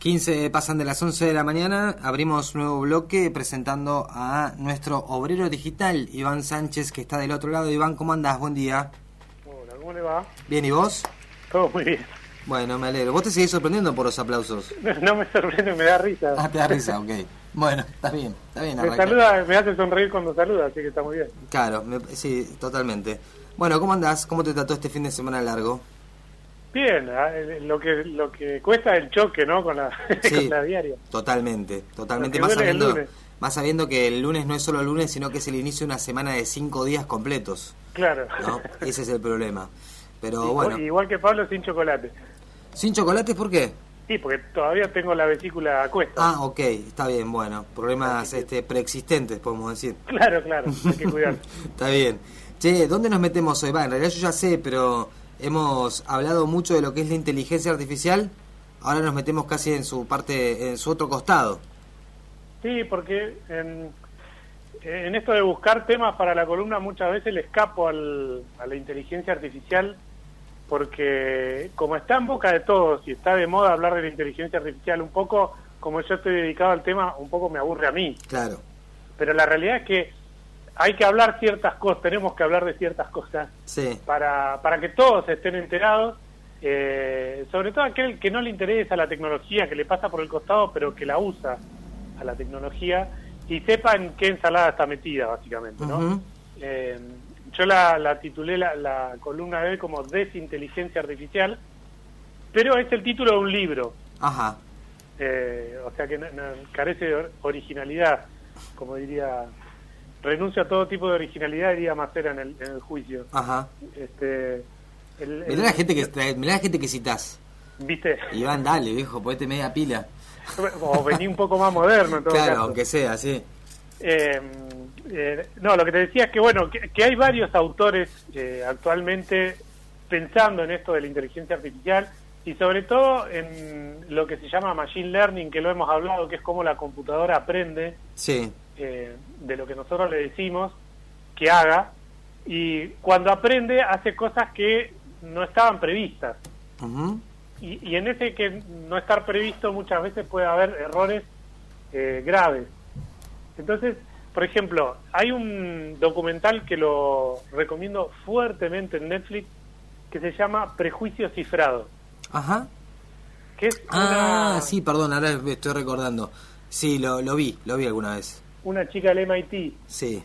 15 pasan de las 11 de la mañana, abrimos nuevo bloque presentando a nuestro obrero digital, Iván Sánchez, que está del otro lado. Iván, ¿cómo andás? Buen día. Hola, ¿cómo le va? Bien, ¿y vos? Todo muy bien. Bueno, me alegro. ¿Vos te seguís sorprendiendo por los aplausos? No me sorprende, me da risa. Ah, te da risa, ok. Bueno, está bien, está bien. Me arranca. saluda, me hace sonreír cuando saluda, así que está muy bien. Claro, me- sí, totalmente. Bueno, ¿cómo andás? ¿Cómo te trató este fin de semana largo? Bien, ah, lo que lo que cuesta es el choque, ¿no? Con la, Sí. con la diaria. Totalmente, totalmente. Más sabiendo, más sabiendo que el lunes no es solo el lunes, sino que es el inicio de una semana de cinco días completos, Claro. ¿no? Ese es el problema. Pero Igual- bueno, Igual que Pablo sin chocolate. ¿sin chocolates por qué? Sí, porque todavía tengo la vesícula a cuesta. Ah, ok, está bien, bueno. Problemas este, preexistentes, podemos decir. Claro, claro, hay que cuidar. Está bien. Che, ¿dónde nos metemos hoy? Va, en realidad yo ya sé, pero hemos hablado mucho de lo que es la inteligencia artificial. Ahora nos metemos casi en su parte, en su otro costado. Sí, porque en, en esto de buscar temas para la columna muchas veces le escapo al, a la inteligencia artificial porque como está en boca de todos y está de moda hablar de la inteligencia artificial un poco, como yo estoy dedicado al tema, un poco me aburre a mí. Claro, Pero la realidad es que hay que hablar ciertas cosas, tenemos que hablar de ciertas cosas sí, para, para que todos estén enterados, eh, sobre todo aquel que no le interesa la tecnología, que le pasa por el costado, pero que la usa a la tecnología y sepa en qué ensalada está metida, básicamente. ¿no? Eh, yo la, la titulé la, la columna de hoy como Desinteligencia Artificial, pero es el título de un libro, ajá, eh, o sea que no- no- carece de or- originalidad, como diría, renuncia a todo tipo de originalidad, diría Macera en el, en el juicio. ajá. Este, el- Mirá la gente que trae- mirá la gente que citas. ¿Viste? Iván, dale, viejo, ponete media pila. O vení un poco más moderno en todo Claro, caso. aunque sea, sí. Eh, eh, no, lo que te decía es que, bueno, que, que hay varios autores eh, actualmente pensando en esto de la inteligencia artificial y sobre todo en lo que se llama machine learning, que lo hemos hablado, que es cómo la computadora aprende Sí, eh, de lo que nosotros le decimos que haga y cuando aprende hace cosas que no estaban previstas. Y, y en ese que no estar previsto muchas veces puede haber errores eh, graves. Entonces, por ejemplo, hay un documental que lo recomiendo fuertemente en Netflix que se llama Prejuicio Cifrado, ajá. que es Ah, una, sí, perdón, ahora me estoy recordando. Sí, lo, lo vi, lo vi alguna vez. Una chica del MIT, Sí,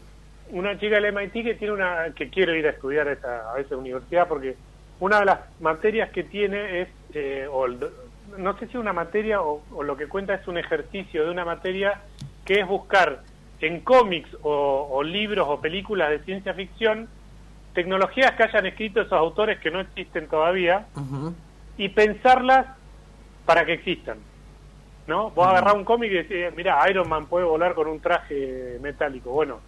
una chica del MIT que tiene una que quiere ir a estudiar a esa, a esa universidad porque una de las materias que tiene es eh, o el no sé si una materia o, o lo que cuenta es un ejercicio de una materia que es buscar en cómics o, o libros o películas de ciencia ficción tecnologías que hayan escrito esos autores que no existen todavía y pensarlas para que existan. ¿No? Vos agarrás un cómic y decís, mira, Iron Man puede volar con un traje metálico. Bueno,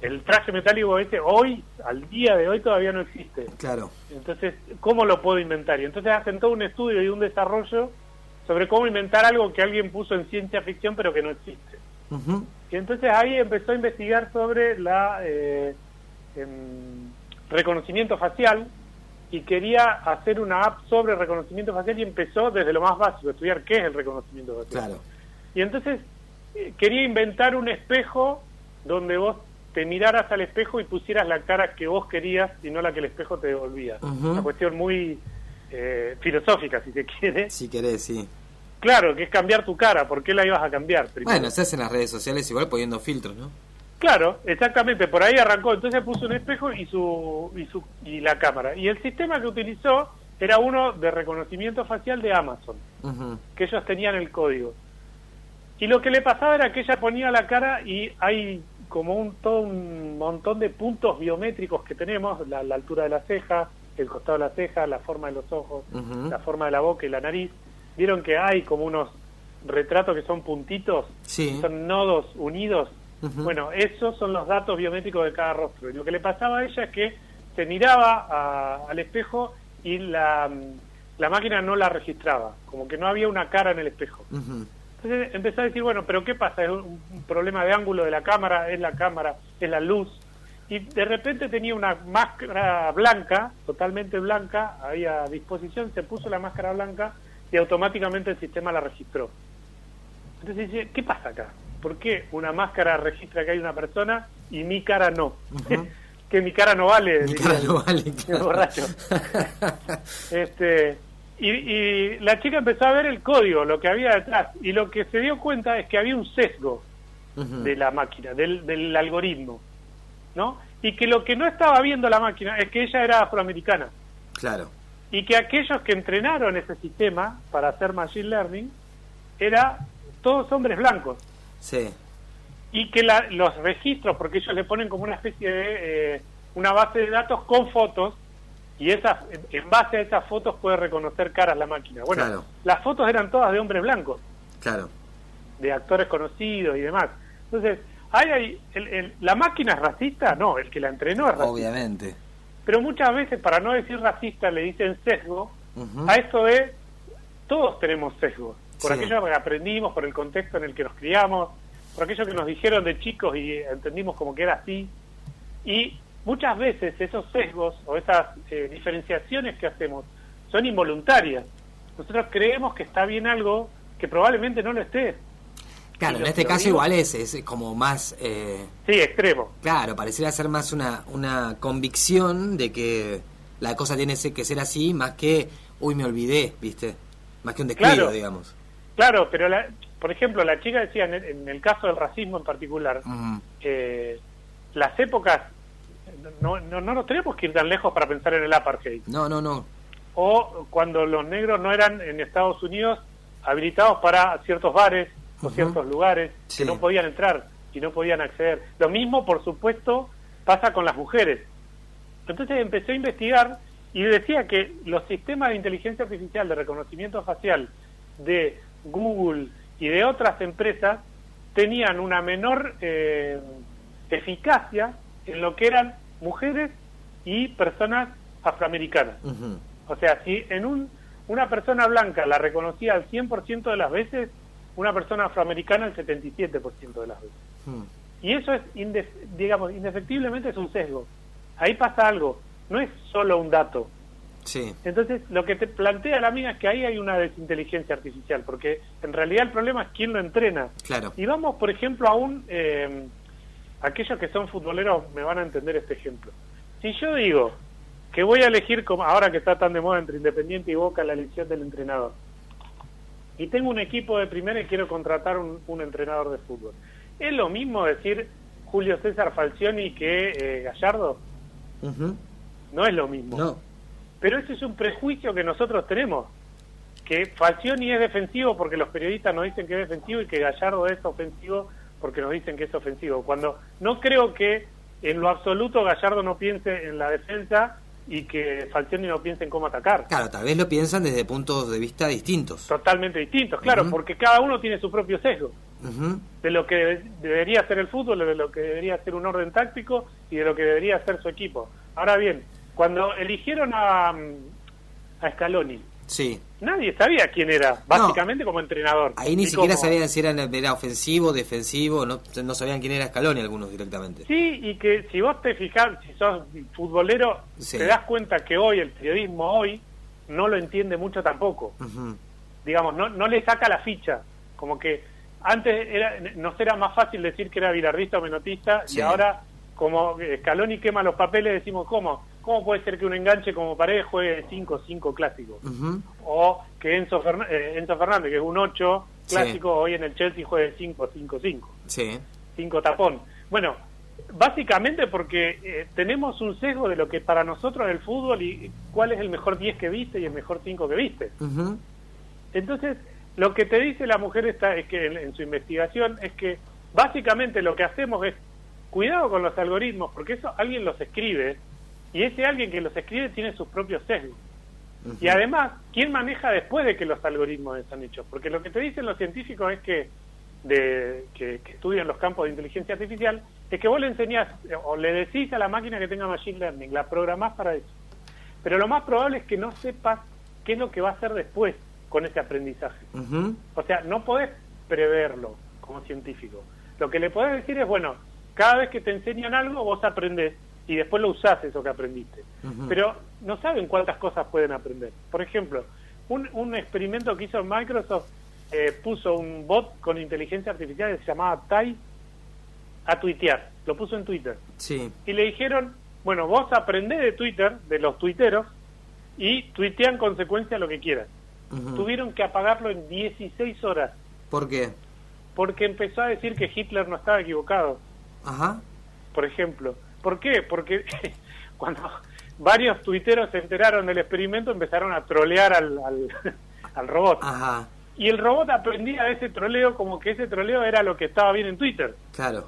el traje metálico ese hoy, al día de hoy, todavía no existe. claro. Entonces, ¿cómo lo puedo inventar? Y entonces hacen todo un estudio y un desarrollo sobre cómo inventar algo que alguien puso en ciencia ficción pero que no existe. Y entonces ahí empezó a investigar sobre la eh, em, reconocimiento facial y quería hacer una app sobre reconocimiento facial y empezó desde lo más básico, estudiar qué es el reconocimiento facial. Claro. Y entonces eh, quería inventar un espejo donde vos te miraras al espejo y pusieras la cara que vos querías y no la que el espejo te devolvía. Una cuestión muy eh, filosófica, si se quiere. Si querés, sí. Claro, que es cambiar tu cara. ¿Por qué la ibas a cambiar? primero? Bueno, se hace en las redes sociales igual poniendo filtros, ¿no? Claro, exactamente, por ahí arrancó. Entonces puso un espejo y su, y su y la cámara. Y el sistema que utilizó era uno de reconocimiento facial de Amazon, que ellos tenían el código. Y lo que le pasaba era que ella ponía la cara y hay como un todo un montón de puntos biométricos que tenemos, la, la altura de la ceja, el costado de la ceja, la forma de los ojos, la forma de la boca y la nariz. Vieron que hay como unos retratos que son puntitos, Sí. son nodos unidos. Bueno, esos son los datos biométricos de cada rostro. Y lo que le pasaba a ella es que se miraba a- al espejo y la, la máquina no la registraba, como que no había una cara en el espejo. Entonces empezó a decir, bueno, pero ¿qué pasa? ¿Es un, un problema de ángulo de la cámara? ¿Es la cámara? ¿Es la luz? Y de repente tenía una máscara blanca, totalmente blanca, ahí a disposición, se puso la máscara blanca y automáticamente el sistema la registró. Entonces dice, ¿qué pasa acá? ¿Por qué una máscara registra que hay una persona y mi cara no? que mi cara no vale. Mi cara no vale. borracho. este, y, y, la chica empezó a ver el código, lo que había detrás, y lo que se dio cuenta es que había un sesgo de la máquina, del, del algoritmo, ¿no? Y que lo que no estaba viendo la máquina es que ella era afroamericana. Claro. Y que aquellos que entrenaron ese sistema para hacer machine learning era todos hombres blancos. Sí. Y que la, los registros, porque ellos le ponen como una especie de eh, una base de datos con fotos y esas en base a esas fotos puede reconocer caras la máquina. Bueno, Claro. las fotos eran todas de hombres blancos, Claro. de actores conocidos y demás. Entonces, hay, hay el- el- ¿la máquina es racista? No, el que la entrenó es racista. Obviamente. Pero muchas veces, para no decir racista, le dicen sesgo. A esto de, todos tenemos sesgo. Por Sí. aquello que aprendimos, por el contexto en el que nos criamos, por aquello que nos dijeron de chicos y entendimos como que era así. Y muchas veces esos sesgos o esas eh, diferenciaciones que hacemos son involuntarias. Nosotros creemos que está bien algo que probablemente no lo esté. Claro, en este caso digo- igual es, es como más... Eh, Sí, extremo. claro, pareciera ser más una, una convicción de que la cosa tiene que ser así, más que, uy, me olvidé, ¿viste? Más que un descuido, Claro. digamos. Claro, pero la- por ejemplo, la chica decía, en el, en el caso del racismo en particular, eh, las épocas, no, no, no nos tenemos que ir tan lejos para pensar en el apartheid. No, no, no. O cuando los negros no eran en Estados Unidos habilitados para ciertos bares o ciertos lugares Sí. que no podían entrar y no podían acceder. Lo mismo, por supuesto, pasa con las mujeres. Entonces empecé a investigar y decía que los sistemas de inteligencia artificial de reconocimiento facial de Google y de otras empresas tenían una menor eh, eficacia en lo que eran mujeres y personas afroamericanas. O sea, si en un, una persona blanca la reconocía al 100% de las veces, una persona afroamericana el 77% de las veces. Ujú. Y eso es, inde- digamos, indefectiblemente es un sesgo. Ahí pasa algo, no es solo un dato. Sí. Entonces, lo que te plantea la amiga es que ahí hay una desinteligencia artificial, porque en realidad el problema es quién lo entrena. Claro. Y vamos, por ejemplo, a un... eh, aquellos que son futboleros me van a entender este ejemplo. Si yo digo que voy a elegir, como ahora que está tan de moda entre Independiente y Boca, la elección del entrenador, y tengo un equipo de primera y quiero contratar un, un entrenador de fútbol, ¿es lo mismo decir Julio César Falcioni que eh, Gallardo? No es lo mismo. No. Pero ese es un prejuicio que nosotros tenemos. Que Falcioni es defensivo porque los periodistas nos dicen que es defensivo y que Gallardo es ofensivo porque nos dicen que es ofensivo. Cuando no creo que en lo absoluto Gallardo no piense en la defensa y que Falcioni no piense en cómo atacar. Claro, tal vez lo piensan desde puntos de vista distintos. Totalmente distintos, claro, porque cada uno tiene su propio sesgo de lo que debe- debería ser el fútbol, de lo que debería ser un orden táctico y de lo que debería ser su equipo. Ahora bien, cuando eligieron a, mm, a Scaloni, Sí. Nadie sabía quién era, básicamente como entrenador. Ahí ni siquiera como- sabían si era, era ofensivo, defensivo, no, no sabían quién era Scaloni algunos directamente. Sí, y que si vos te fijas, si sos futbolero, Sí. te das cuenta que hoy, el periodismo hoy, no lo entiende mucho tampoco. Digamos, no, no le saca la ficha. Como que antes era, nos era más fácil decir que era bilardista o menotista, Sí. y ahora, como Scaloni quema los papeles, decimos, ¿cómo? ¿Cómo puede ser que un enganche como Paredes juegue 5-5 clásicos? Ujú. o que Enzo, eh, Enzo Fernández, que es un 8 Sí. clásico, hoy en el Chelsea juegue 5-5-5, Sí. 5 tapón. Bueno, básicamente porque eh, tenemos un sesgo de lo que para nosotros es el fútbol y cuál es el mejor 10 que viste y el mejor 5 que viste. Entonces, lo que te dice la mujer esta es que en, en su investigación es que básicamente lo que hacemos es cuidado con los algoritmos, porque eso alguien los escribe y ese alguien que los escribe tiene sus propios sesgos. Y además, ¿quién maneja después de que los algoritmos están hechos? Porque lo que te dicen los científicos es que, de, que, que estudian los campos de inteligencia artificial, es que vos le enseñás o le decís a la máquina que tenga machine learning, la programás para eso. Pero lo más probable es que no sepas qué es lo que va a hacer después con ese aprendizaje. O sea, no podés preverlo como científico. Lo que le podés decir es, bueno, cada vez que te enseñan algo, vos aprendés y después lo usás eso que aprendiste. Pero no saben cuántas cosas pueden aprender. Por ejemplo, un, un experimento que hizo Microsoft, eh, puso un bot con inteligencia artificial que se llamaba Tai a tuitear, lo puso en Twitter. Sí. Y le dijeron, bueno, vos aprendés de Twitter, de los tuiteros, y tuitea en consecuencia lo que quieras. Tuvieron que apagarlo en 16 horas, ¿Por qué? porque empezó a decir que Hitler no estaba equivocado, Ajá. por ejemplo. ¿Por qué? Porque cuando varios tuiteros se enteraron del experimento empezaron a trolear al, al, al robot. Ajá. Y el robot aprendía de ese troleo como que ese troleo era lo que estaba bien en Twitter. Claro.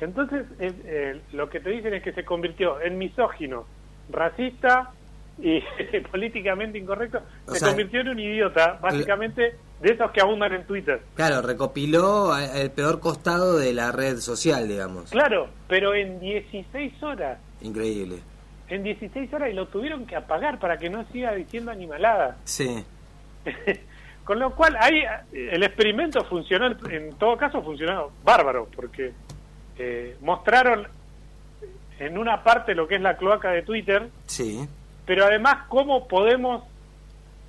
Entonces, eh, eh, lo que te dicen es que se convirtió en misógino, racista y políticamente incorrecto. O se sea, convirtió en un idiota, básicamente, de esos que abundan en Twitter. Claro, recopiló el peor costado de la red social, digamos. Claro, pero en 16 horas. Increíble. En 16 horas y lo tuvieron que apagar para que no siga diciendo animalada. Sí. Con lo cual, ahí eh, el experimento funcionó, en todo caso funcionó bárbaro, porque eh, mostraron en una parte lo que es la cloaca de Twitter, Sí. pero además cómo podemos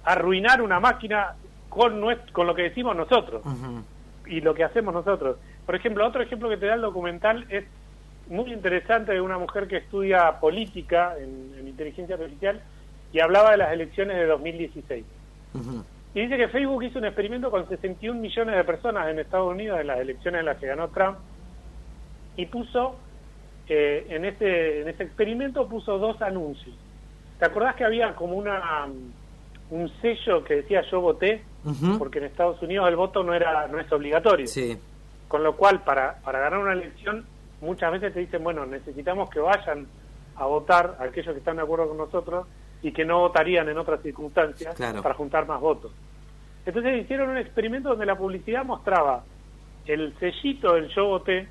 arruinar una máquina con, nues- con lo que decimos nosotros y lo que hacemos nosotros. Por ejemplo, otro ejemplo que te da el documental es muy interesante de una mujer que estudia política en, en inteligencia artificial y hablaba de las elecciones de 2016. Ujú. Y dice que Facebook hizo un experimento con 61 millones de personas en Estados Unidos en las elecciones en las que ganó Trump y puso eh, en ese en ese experimento puso dos anuncios. ¿Te acordás que había como una um, un sello que decía yo voté? Porque en Estados Unidos el voto no era no es obligatorio. Sí. Con lo cual para para ganar una elección muchas veces te dicen, bueno, necesitamos que vayan a votar aquellos que están de acuerdo con nosotros y que no votarían en otras circunstancias Claro. para juntar más votos. Entonces hicieron un experimento donde la publicidad mostraba el sellito del yo voté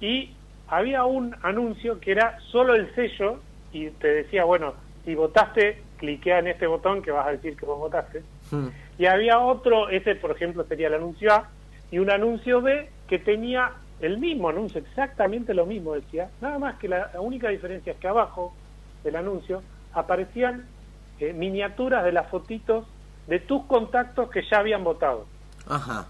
y había un anuncio que era solo el sello y te decía, bueno, si votaste, cliquea en este botón que vas a decir que vos votaste. Y había otro, ese por ejemplo sería el anuncio A, y un anuncio B que tenía el mismo anuncio, exactamente lo mismo decía, nada más que la, la única diferencia es que abajo del anuncio aparecían eh, miniaturas de las fotitos de tus contactos que ya habían votado. Ajá.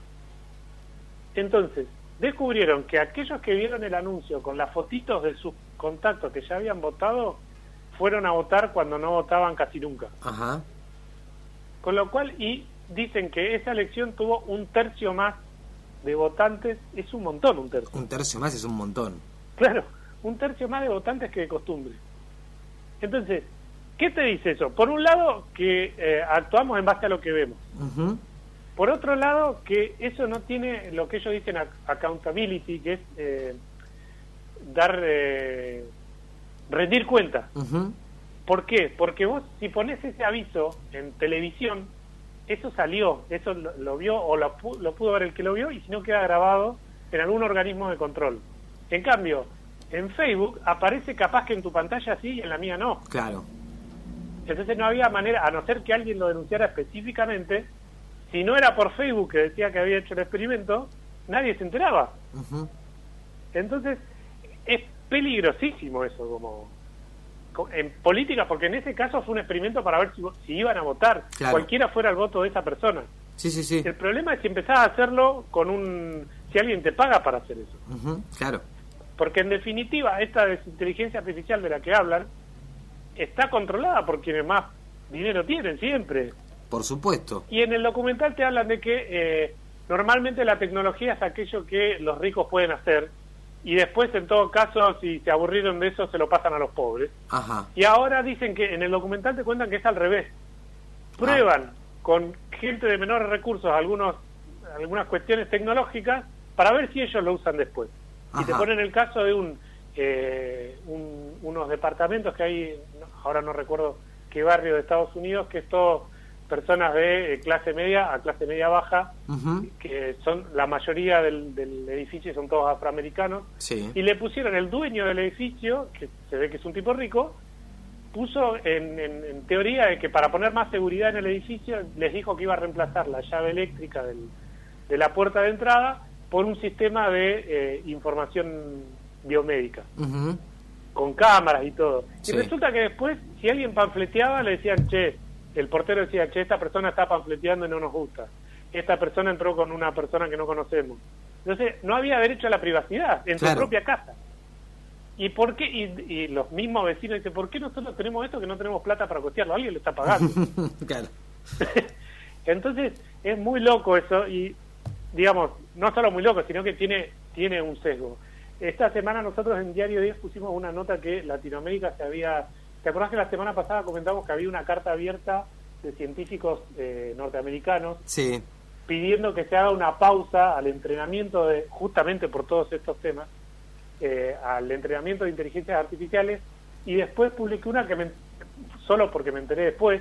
Entonces, descubrieron que aquellos que vieron el anuncio con las fotitos de sus contactos que ya habían votado, fueron a votar cuando no votaban casi nunca. Ajá. Con lo cual, y dicen que esa elección tuvo un tercio más de votantes, es un montón un tercio. Un tercio más es un montón. Claro, un tercio más de votantes que de costumbre. Entonces, ¿qué te dice eso? Por un lado, que eh, actuamos en base a lo que vemos. Por otro lado, que eso no tiene lo que ellos dicen ac- accountability, que es eh, dar, eh, rendir cuenta. Ujú. ¿Por qué? Porque vos, si pones ese aviso en televisión, eso salió, eso lo, lo vio o lo, lo pudo ver el que lo vio y si no queda grabado en algún organismo de control. En cambio, en Facebook aparece capaz que en tu pantalla sí y en la mía no. Claro. Entonces no había manera, a no ser que alguien lo denunciara específicamente, si no era por Facebook que decía que había hecho el experimento, nadie se enteraba. Entonces es peligrosísimo eso como co- en política, porque en ese caso fue un experimento para ver si, iban a votar, Claro. cualquiera fuera el voto de esa persona. Sí, sí, sí. El problema es si empezás a hacerlo con un... si alguien te paga para hacer eso. Claro. Porque en definitiva, esta desinteligencia artificial de la que hablan está controlada por quienes más dinero tienen siempre. Por supuesto. Y en el documental te hablan de que eh, normalmente la tecnología es aquello que los ricos pueden hacer y después, en todo caso, si se aburrieron de eso, se lo pasan a los pobres. Ajá. Y ahora dicen que en el documental te cuentan que es al revés. Prueban con gente de menores recursos algunos algunas cuestiones tecnológicas para ver si ellos lo usan después. Y te ponen el caso de un, eh, un- unos departamentos que hay, ahora no recuerdo qué barrio de Estados Unidos, que es todo personas de eh, clase media a clase media baja, que son la mayoría del, del edificio son todos afroamericanos, Sí. y le pusieron el dueño del edificio, que se ve que es un tipo rico, puso en, en- en teoría de que para poner más seguridad en el edificio les dijo que iba a reemplazar la llave eléctrica del- de la puerta de entrada por un sistema de eh, información biomédica, con cámaras y todo. Sí. Y resulta que después, si alguien panfleteaba, le decían, che, el portero decía, che, esta persona está panfleteando y no nos gusta. Esta persona entró con una persona que no conocemos. Entonces, no había derecho a la privacidad en su propia casa. ¿Y por qué? Y, los mismos vecinos dicen, ¿por qué nosotros tenemos esto que no tenemos plata para costearlo? Alguien lo está pagando. claro. Entonces, es muy loco eso y, digamos, no solo muy loco, sino que tiene, tiene un sesgo. Esta semana nosotros en Diario 10 pusimos una nota que Latinoamérica se había... ¿Te acuerdas que la semana pasada comentamos que había una carta abierta de científicos eh, norteamericanos sí. pidiendo que se haga una pausa al entrenamiento de, justamente por todos estos temas, eh, al entrenamiento de inteligencias artificiales y después publiqué una que me, solo porque me enteré después,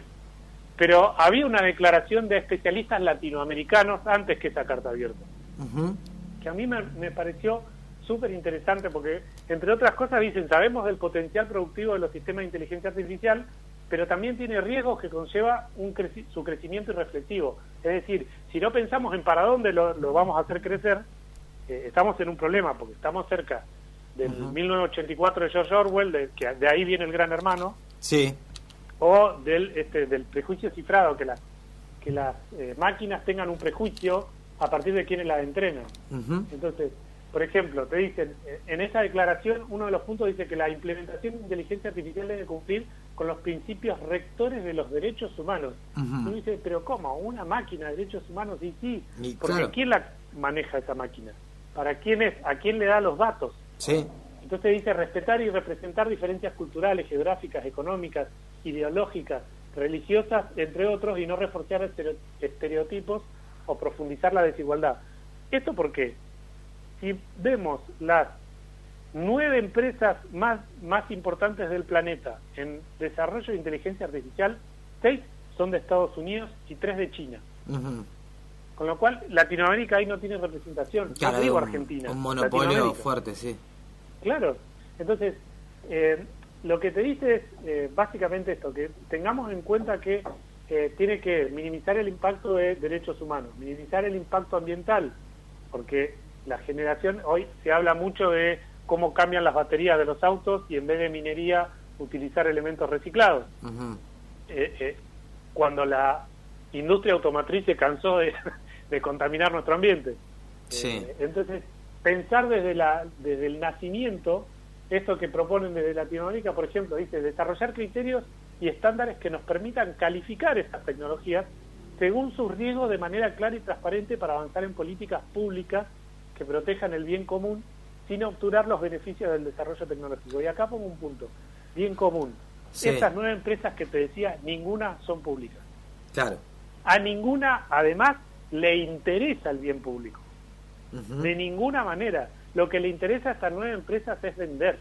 pero había una declaración de especialistas latinoamericanos antes que esa carta abierta, que a mí me, pareció súper interesante porque, entre otras cosas, dicen, sabemos del potencial productivo de los sistemas de inteligencia artificial, pero también tiene riesgos que conlleva un su crecimiento irreflexivo. Es decir, si no pensamos en para dónde lo, vamos a hacer crecer, eh, estamos en un problema porque estamos cerca del 1984 de George Orwell, de, que de ahí viene el gran hermano. Sí. O del, este, del prejuicio cifrado, que, las que las eh, máquinas tengan un prejuicio a partir de quienes las entrenan. Entonces, por ejemplo, te dicen, eh, en esa declaración, uno de los puntos dice que la implementación de inteligencia artificial debe cumplir con los principios rectores de los derechos humanos. Uno dice, pero ¿cómo? ¿Una máquina de derechos humanos? Y sí, porque ¿quién la maneja esa máquina? ¿Para quién es? ¿A quién le da los datos? Sí. Entonces dice respetar y representar diferencias culturales, geográficas, económicas, ideológicas, religiosas, entre otros, y no reforzar estereotipos o profundizar la desigualdad. ¿Esto por qué? Si vemos las nueve empresas más, más importantes del planeta en desarrollo de inteligencia artificial, seis son de Estados Unidos y tres de China. Con lo cual, Latinoamérica ahí no tiene representación. Claro, digo un, Argentina. Un monopolio fuerte, sí. Claro. Entonces, eh, lo que te dice es eh, básicamente esto, que tengamos en cuenta que eh, tiene que minimizar el impacto de derechos humanos, minimizar el impacto ambiental, porque la generación, hoy se habla mucho de cómo cambian las baterías de los autos y en vez de minería utilizar elementos reciclados. cuando la industria automotriz se cansó de, de contaminar nuestro ambiente. Sí. Eh, entonces, pensar desde, la, desde el nacimiento, esto que proponen desde Latinoamérica, por ejemplo, dice desarrollar criterios y estándares que nos permitan calificar estas tecnologías según sus riesgos de manera clara y transparente para avanzar en políticas públicas que protejan el bien común sin obturar los beneficios del desarrollo tecnológico. Y acá pongo un punto, bien común. Estas nueve empresas que te decía, ninguna son públicas. Claro. A ninguna, además, le interesa el bien público. De ninguna manera. Lo que le interesa a estas nueve empresas es vender.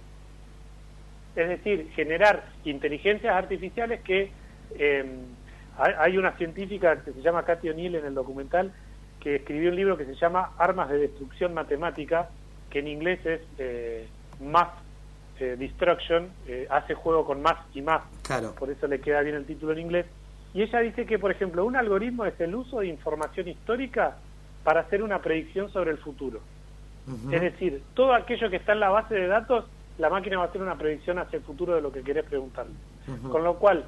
Es decir, generar inteligencias artificiales que... Em, hay una científica que se llama Cathy O'Neill en el documental que escribió un libro que se llama Armas de Destrucción Matemática, que en inglés es eh, Math eh, Destruction, eh, hace juego con más y más, claro. por eso le queda bien el título en inglés. Y ella dice que, por ejemplo, un algoritmo es el uso de información histórica para hacer una predicción sobre el futuro. Es decir, todo aquello que está en la base de datos, la máquina va a hacer una predicción hacia el futuro de lo que querés preguntarle. Con lo cual,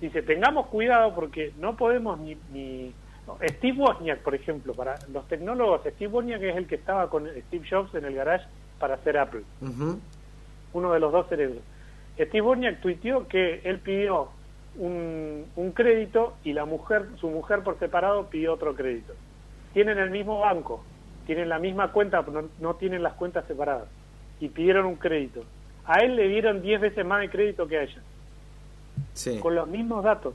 dice, tengamos cuidado porque no podemos ni... ni Steve Wozniak, por ejemplo, para los tecnólogos, Steve Wozniak es el que estaba con Steve Jobs en el garage para hacer Apple. Uno de los dos cerebros. Steve Wozniak tuiteó que él pidió un, un crédito y la mujer, su mujer por separado pidió otro crédito. Tienen el mismo banco, tienen la misma cuenta, no, no tienen las cuentas separadas y pidieron un crédito. A él le dieron 10 veces más de crédito que a ella. Con los mismos datos.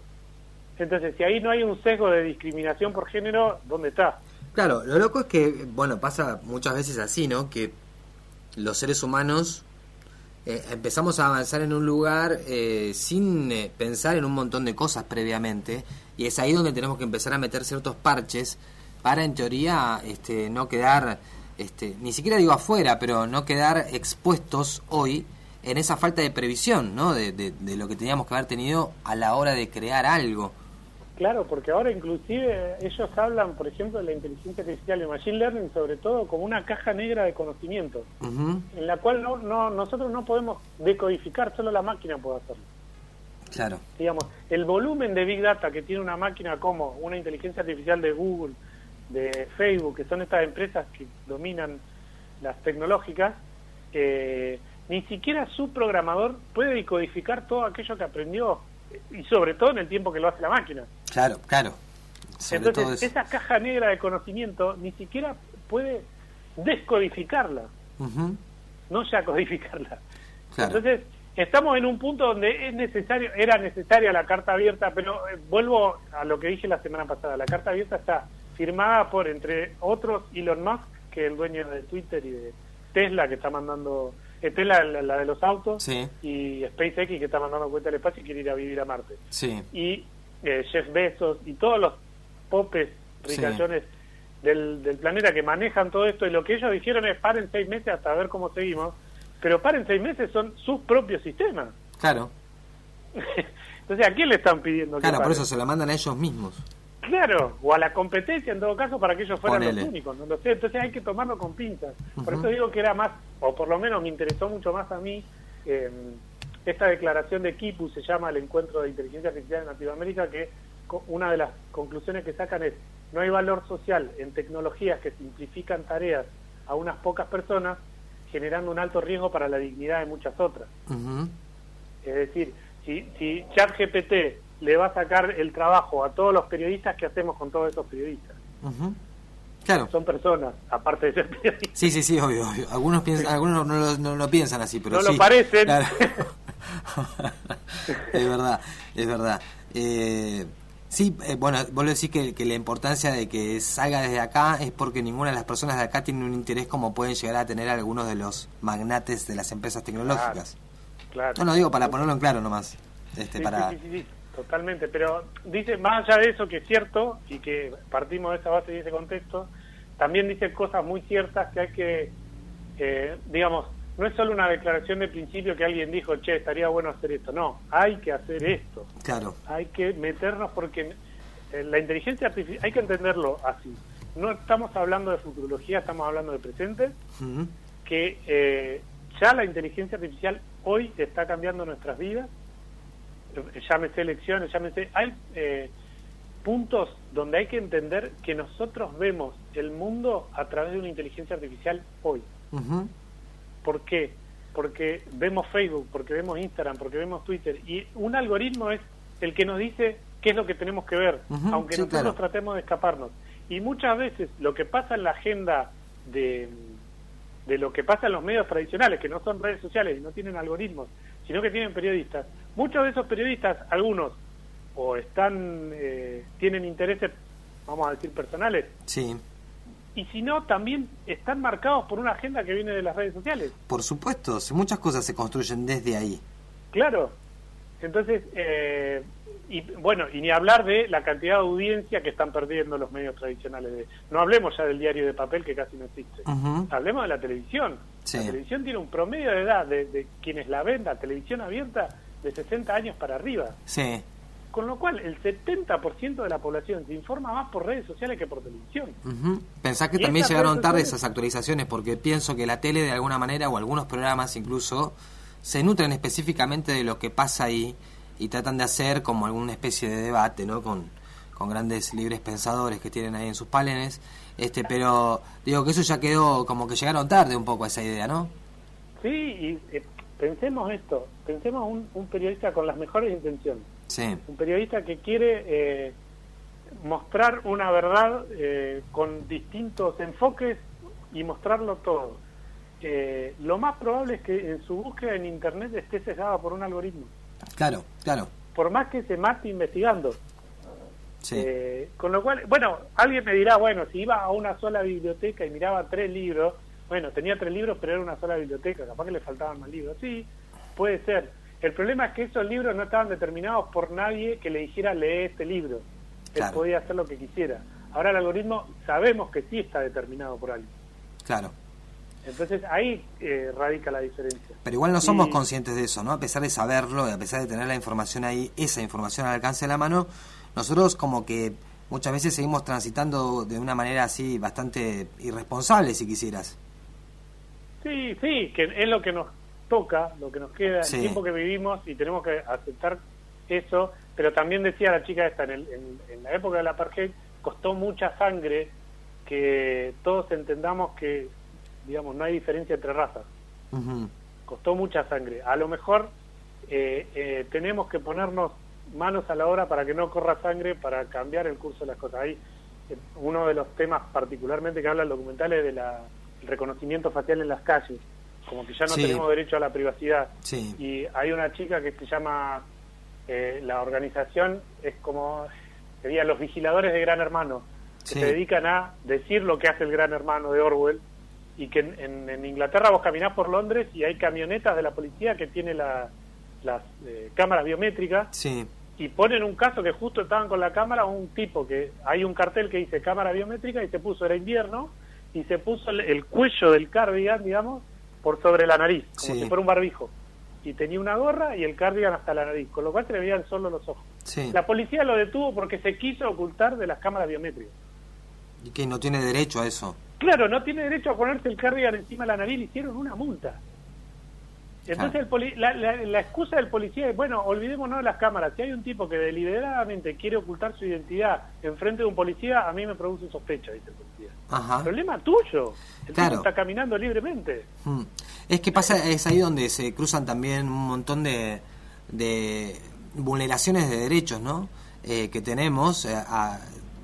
Entonces, si ahí no hay un sesgo de discriminación por género, ¿dónde está? Claro, lo loco es que, bueno, pasa muchas veces así, ¿no? Que los seres humanos eh, empezamos a avanzar en un lugar eh, sin eh, pensar en un montón de cosas previamente y es ahí donde tenemos que empezar a meter ciertos parches para en teoría este, no quedar este, ni siquiera digo afuera pero no quedar expuestos hoy en esa falta de previsión ¿no? de, de lo que teníamos que haber tenido a la hora de crear algo Claro, porque ahora inclusive ellos hablan, por ejemplo, de la inteligencia artificial y machine learning sobre todo como una caja negra de conocimiento, en la cual no, no, nosotros no podemos decodificar, solo la máquina puede hacerlo. Claro. Digamos, el volumen de Big Data que tiene una máquina como una inteligencia artificial de Google, de Facebook, que son estas empresas que dominan las tecnológicas, eh, ni siquiera su programador puede decodificar todo aquello que aprendió y sobre todo en el tiempo que lo hace la máquina. Claro, claro. Entonces, esa caja negra de conocimiento ni siquiera puede descodificarla, no ya codificarla. Entonces, estamos en un punto donde es necesario, era necesaria la carta abierta, pero eh, vuelvo a lo que dije la semana pasada, la carta abierta está firmada por, entre otros, Elon Musk, que es el dueño de Twitter y de Tesla, que está mandando, eh, Tesla la, de los autos, y SpaceX, que está mandando cuenta al espacio y quiere ir a vivir a Marte. Y eh, Jeff Bezos y todos los popes, ricachones del, del planeta que manejan todo esto, y lo que ellos dijeron es paren seis meses hasta ver cómo seguimos, pero paren seis meses son sus propios sistemas. Claro. Entonces, ¿a quién le están pidiendo? Claro, por eso se la mandan a ellos mismos. Claro, o a la competencia en todo caso para que ellos fueran los únicos, no lo sé. Entonces hay que tomarlo con pinzas. Por eso digo que era más, o por lo menos me interesó mucho más a mí, eh, esta declaración de Kipu se llama el Encuentro de Inteligencia Artificial en Latinoamérica, que una de las conclusiones que sacan es, no hay valor social en tecnologías que simplifican tareas a unas pocas personas, generando un alto riesgo para la dignidad de muchas otras. Es decir, si, si ChatGPT le va a sacar el trabajo a todos los periodistas, ¿qué hacemos con todos esos periodistas? Claro. Son personas, aparte de ser periodistas. Sí, sí, sí, obvio. Algunos, piensan, algunos no, lo, no, lo piensan así, pero no lo parecen. es verdad, es verdad. Eh, sí, eh, bueno, vos decís que, que la importancia de que salga desde acá es porque ninguna de las personas de acá tiene un interés como pueden llegar a tener algunos de los magnates de las empresas tecnológicas. Claro. No lo digo para ponerlo en claro nomás. Este, para... sí, sí, Totalmente, pero dice, más allá de eso que es cierto y que partimos de esa base y de ese contexto, también dice cosas muy ciertas que hay que, eh, digamos, no es solo una declaración de principio que alguien dijo, che, estaría bueno hacer esto, no, hay que hacer esto. Claro. Hay que meternos porque eh, la inteligencia artificial, hay que entenderlo así. No estamos hablando de futurología, estamos hablando de presente, que eh, ya la inteligencia artificial hoy está cambiando nuestras vidas llámese elecciones, llámese... Hay eh, puntos donde hay que entender que nosotros vemos el mundo a través de una inteligencia artificial hoy. ¿Por qué? Porque vemos Facebook, porque vemos Instagram, porque vemos Twitter, y un algoritmo es el que nos dice qué es lo que tenemos que ver, aunque nosotros tratemos de escaparnos. Y muchas veces lo que pasa en la agenda de, de lo que pasa en los medios tradicionales, que no son redes sociales y no tienen algoritmos, sino que tienen periodistas, muchos de esos periodistas, algunos, o están, eh, tienen intereses, vamos a decir, personales. Sí. Y si no, también están marcados por una agenda que viene de las redes sociales. Por supuesto, muchas cosas se construyen desde ahí. Claro. Entonces, eh, y bueno, y ni hablar de la cantidad de audiencia que están perdiendo los medios tradicionales. no hablemos ya del diario de papel que casi no existe. Hablemos de la televisión. La televisión tiene un promedio de edad de, de quienes la ven, la televisión abierta, de 60 años para arriba. Sí. Con lo cual, el 70% de la población se informa más por redes sociales que por televisión. Pensás que también llegaron tarde esas actualizaciones, porque pienso que la tele, de alguna manera, o algunos programas incluso, se nutren específicamente de lo que pasa ahí y tratan de hacer como alguna especie de debate, ¿no? Con, con grandes libres pensadores que tienen ahí en sus palenes. Este, pero digo que eso ya quedó como que llegaron tarde un poco a esa idea, ¿no? Sí, y eh, pensemos esto, pensemos un, un periodista con las mejores intenciones. Sí. Un periodista que quiere eh, mostrar una verdad eh, con distintos enfoques y mostrarlo todo. Eh, lo más probable es que en su búsqueda en Internet esté cesada por un algoritmo. Claro, claro. Por más que se mate investigando. Sí. con lo cual, bueno, alguien me dirá, bueno, si iba a una sola biblioteca y miraba tres libros, bueno, tenía tres libros, pero era una sola biblioteca, capaz que le faltaban más libros. Sí, puede ser. El problema es que esos libros no estaban determinados por nadie que le dijera lee este libro. Él podía hacer lo que quisiera. Ahora el algoritmo sabemos que sí está determinado por alguien. Claro. Entonces ahí eh, radica la diferencia. Pero igual no somos conscientes de eso, ¿no? A pesar de saberlo y a pesar de tener la información ahí, esa información al alcance de la mano, nosotros como que muchas veces seguimos transitando de una manera así bastante irresponsable, si quisieras. Sí, sí, que es lo que nos toca, lo que nos queda, el tiempo que vivimos y tenemos que aceptar eso, pero también decía la chica esta, en, el, en, la época del apartheid costó mucha sangre que todos entendamos que, digamos, no hay diferencia entre razas. Costó mucha sangre. A lo mejor eh, eh, tenemos que ponernos manos a la obra para que no corra sangre, para cambiar el curso de las cosas. Ahí eh, uno de los temas particularmente que habla el documental es del reconocimiento facial en las calles, como que ya no tenemos derecho a la privacidad. Y hay una chica que se llama, eh, la organización es como, sería los vigiladores de Gran Hermano, que se dedican a decir lo que hace el Gran Hermano de Orwell y que en, Inglaterra vos caminás por Londres y hay camionetas de la policía que tiene las eh, cámaras biométricas sí. y ponen un caso que justo estaban con la cámara un tipo que hay un cartel que dice cámara biométrica y se puso era invierno y se puso el, cuello del cardigan digamos por sobre la nariz como si fuera un barbijo. Y tenía una gorra y el cardigan hasta la nariz con lo cual se le veían solo los ojos. La policía lo detuvo porque se quiso ocultar de las cámaras biométricas. Y que no tiene derecho a eso. Claro no tiene derecho a ponerse el cardigan encima de la nariz le hicieron una multa entonces la, excusa del policía es, bueno, olvidémonos de las cámaras. Si hay un tipo que deliberadamente quiere ocultar su identidad en frente de un policía, a mí me produce sospecha, dice el policía. Problema tuyo. El tipo está caminando libremente. Hmm. Es que pasa, es ahí donde se cruzan también un montón de, de vulneraciones de derechos, ¿no? Eh, que tenemos eh,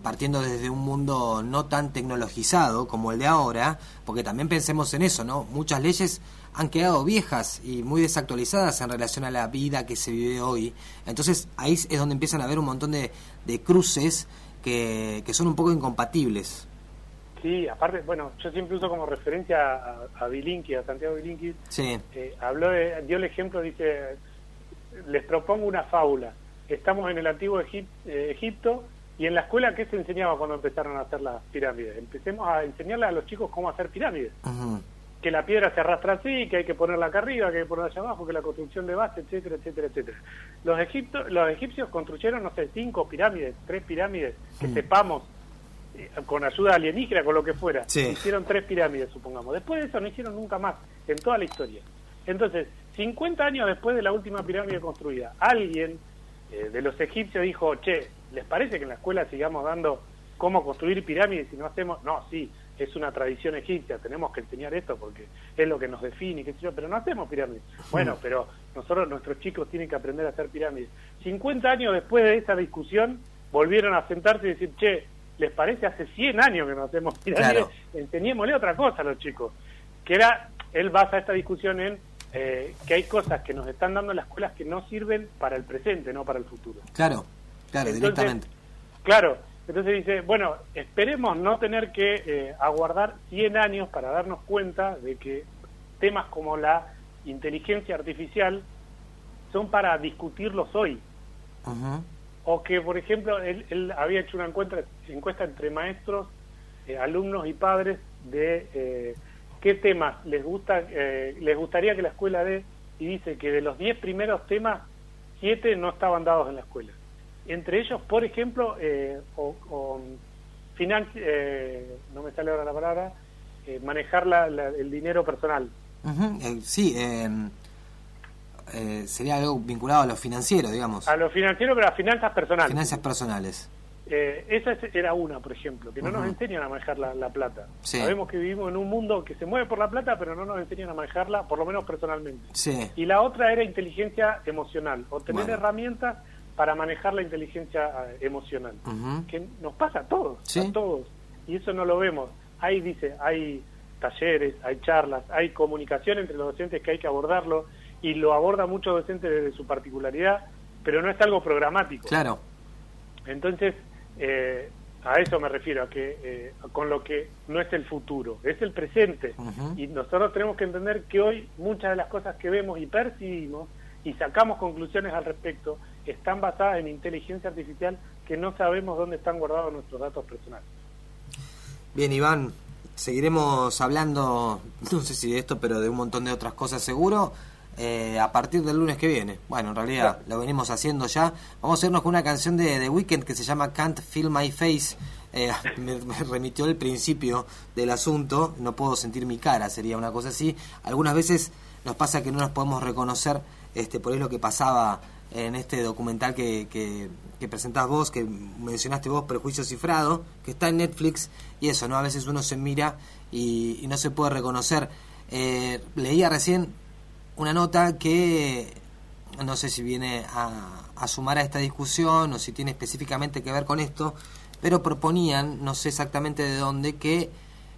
partiendo desde un mundo no tan tecnologizado como el de ahora, porque también pensemos en eso, ¿no? Muchas leyes han quedado viejas y muy desactualizadas en relación a la vida que se vive hoy. Entonces ahí es donde empiezan a haber un montón de, cruces que, son un poco incompatibles. Sí, aparte, bueno, yo siempre uso como referencia a, a a Santiago Bilinki. Sí. Eh, habló de, dio el ejemplo, dice, les propongo una fábula. Estamos en el antiguo eh, Egipto y en la escuela, ¿qué se enseñaba cuando empezaron a hacer las pirámides? Empecemos a enseñarle a los chicos cómo hacer pirámides que la piedra se arrastra así, que hay que ponerla acá arriba, que hay que ponerla allá abajo, que la construcción de base, etcétera, etcétera, etcétera. Los, egipto, los egipcios construyeron, no sé, cinco pirámides, tres pirámides, que mm. sepamos, eh, con ayuda alienígena, con lo que fuera. Hicieron tres pirámides, supongamos. Después de eso no hicieron nunca más, en toda la historia. Entonces, 50 años después de la última pirámide construida, alguien eh, de los egipcios dijo, che, ¿les parece que en la escuela sigamos dando cómo construir pirámides si no hacemos? No, sí, es una tradición egipcia, tenemos que enseñar esto porque es lo que nos define, qué sé yo, pero no hacemos pirámides. Bueno, pero nosotros, nuestros chicos tienen que aprender a hacer pirámides. 50 años después de esa discusión, volvieron a sentarse y decir, che, ¿les parece hace 100 años que no hacemos pirámides? Enseñémosle otra cosa a los chicos. Que era, él basa esta discusión en eh, que hay cosas que nos están dando en las escuelas que no sirven para el presente, no para el futuro. Claro, claro, directamente. Claro, entonces dice, bueno, esperemos no tener que eh, aguardar 100 años para darnos cuenta de que temas como la inteligencia artificial son para discutirlos hoy. O que, por ejemplo, él, había hecho una encuesta, encuesta entre maestros, eh, alumnos y padres de eh, qué temas les gusta les gustaría que la escuela dé. Y dice que de los 10 primeros temas, 7 no estaban dados en la escuela entre ellos, por ejemplo, eh, o, eh, no me sale ahora la palabra, eh, manejar el dinero personal. sí, em, sería algo vinculado a lo financiero, digamos. A lo financiero, pero a finanzas personales. Finanzas personales. esa era una, por ejemplo, que no nos enseñan a manejar la, plata. Sabemos que vivimos en un mundo que se mueve por la plata, pero no nos enseñan a manejarla, por lo menos personalmente. Y la otra era inteligencia emocional, o tener herramientas para manejar la inteligencia eh, emocional, que nos pasa a todos, a todos, y eso no lo vemos. Ahí dice, hay talleres, hay charlas, hay comunicación entre los docentes que hay que abordarlo, y lo aborda mucho docente desde su particularidad, pero no es algo programático. Claro. Entonces, eh, a eso me refiero, a que eh, con lo que no es el futuro, es el presente. Y nosotros tenemos que entender que hoy muchas de las cosas que vemos y percibimos y sacamos conclusiones al respecto están basadas en inteligencia artificial que no sabemos dónde están guardados nuestros datos personales. Bien, Iván, seguiremos hablando, no sé si de esto, pero de un montón de otras cosas seguro. Eh, a partir del lunes que viene. Bueno, en realidad lo venimos haciendo ya. Vamos a irnos con una canción de The Weeknd que se llama Can't Feel My Face. Eh, me, remitió el principio del asunto. No puedo sentir mi cara, sería una cosa así. Algunas veces nos pasa que no nos podemos reconocer este, por ahí lo que pasaba en este documental que, que, que, presentás vos, que mencionaste vos, Prejuicio Cifrado, que está en Netflix, y eso, ¿no? A veces uno se mira y, no se puede reconocer. Eh, leía recién una nota que no sé si viene a, a, sumar a esta discusión o si tiene específicamente que ver con esto, pero proponían, no sé exactamente de dónde, que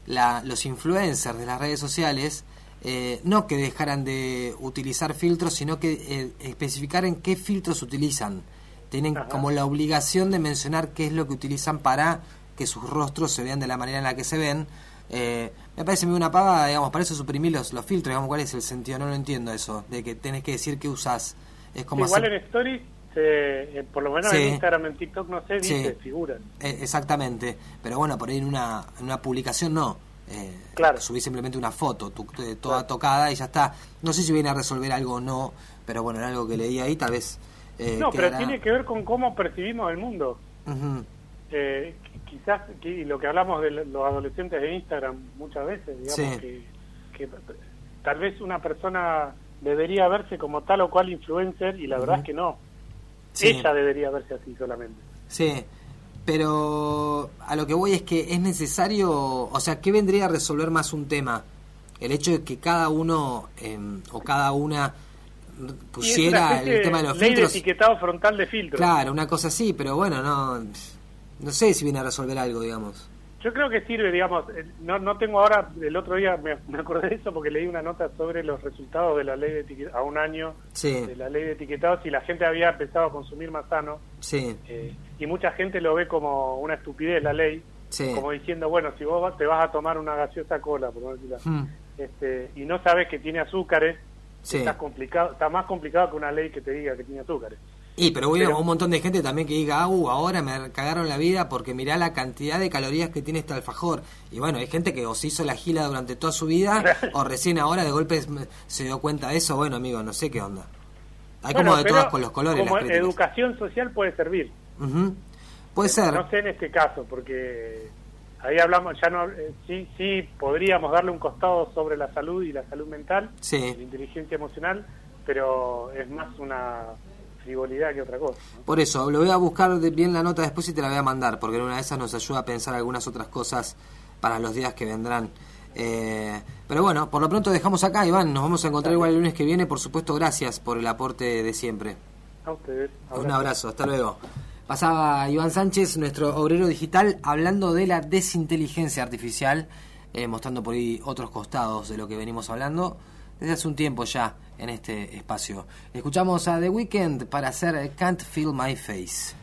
la, los influencers de las redes sociales eh, no que dejaran de utilizar filtros, sino que eh, especificar en qué filtros utilizan. Tienen como la obligación de mencionar qué es lo que utilizan para que sus rostros se vean de la manera en la que se ven. Eh, me parece muy una pava, digamos, para eso suprimir los, los filtros, digamos, ¿cuál es el sentido? No lo entiendo eso, de que tenés que decir qué usas. Es como Igual en Stories, por lo menos en Instagram, en TikTok, no sé, dice, figuran. exactamente, pero bueno, por ahí en una, en una publicación no. Eh, claro. Subí simplemente una foto toda tocada y ya está. No sé si viene a resolver algo o no, pero bueno, era algo que leí ahí, tal vez. Eh, no, pero tiene que ver con cómo percibimos el mundo. eh, quizás que, lo que hablamos de los adolescentes de Instagram muchas veces, digamos que, tal vez una persona debería verse como tal o cual influencer y la verdad es que no. Ella debería verse así solamente. Sí, pero a lo que voy es que es necesario, o sea, ¿qué vendría a resolver más un tema? El hecho de que cada uno em, o cada una pusiera el tema de los ley filtros. De etiquetado frontal de filtros. Claro, una cosa así, pero bueno, no, no sé si viene a resolver algo, digamos. Yo creo que sirve, digamos, eh, no, no tengo ahora, el otro día me, acordé de eso porque leí una nota sobre los resultados de la ley de etiquetado, a un año de la ley de etiquetados y la gente había empezado a consumir más sano. Sí. Eh, y mucha gente lo ve como una estupidez la ley, como diciendo, bueno, si vos te vas a tomar una gaseosa cola, por hmm. este, y no sabes que tiene azúcares, está, complicado, está más complicado que una ley que te diga que tiene azúcares. Y pero bueno, un montón de gente también que diga, uh, ahora me cagaron la vida porque mirá la cantidad de calorías que tiene este alfajor. Y bueno, hay gente que o se hizo la gila durante toda su vida o recién ahora de golpe se dio cuenta de eso. Bueno, amigo, no sé qué onda. Hay como de todas con los colores. Como educación social puede servir. Puede ser. No sé en este caso, porque ahí hablamos, ya no, eh, sí, sí podríamos darle un costado sobre la salud y la salud mental, sí. la inteligencia emocional, pero es más una frivolidad que otra cosa. Por eso, lo voy a buscar bien la nota después y te la voy a mandar, porque en una de esas nos ayuda a pensar algunas otras cosas para los días que vendrán. Eh, pero bueno, por lo pronto dejamos acá, Iván. Nos vamos a encontrar igual el lunes que viene. Por supuesto, gracias por el aporte de siempre. A ustedes. Un abrazo, hasta luego. Pasaba Iván Sánchez, nuestro obrero digital, hablando de la desinteligencia artificial, eh, mostrando por ahí otros costados de lo que venimos hablando desde hace un tiempo ya en este espacio. Escuchamos a The Weeknd para hacer Can't Feel My Face.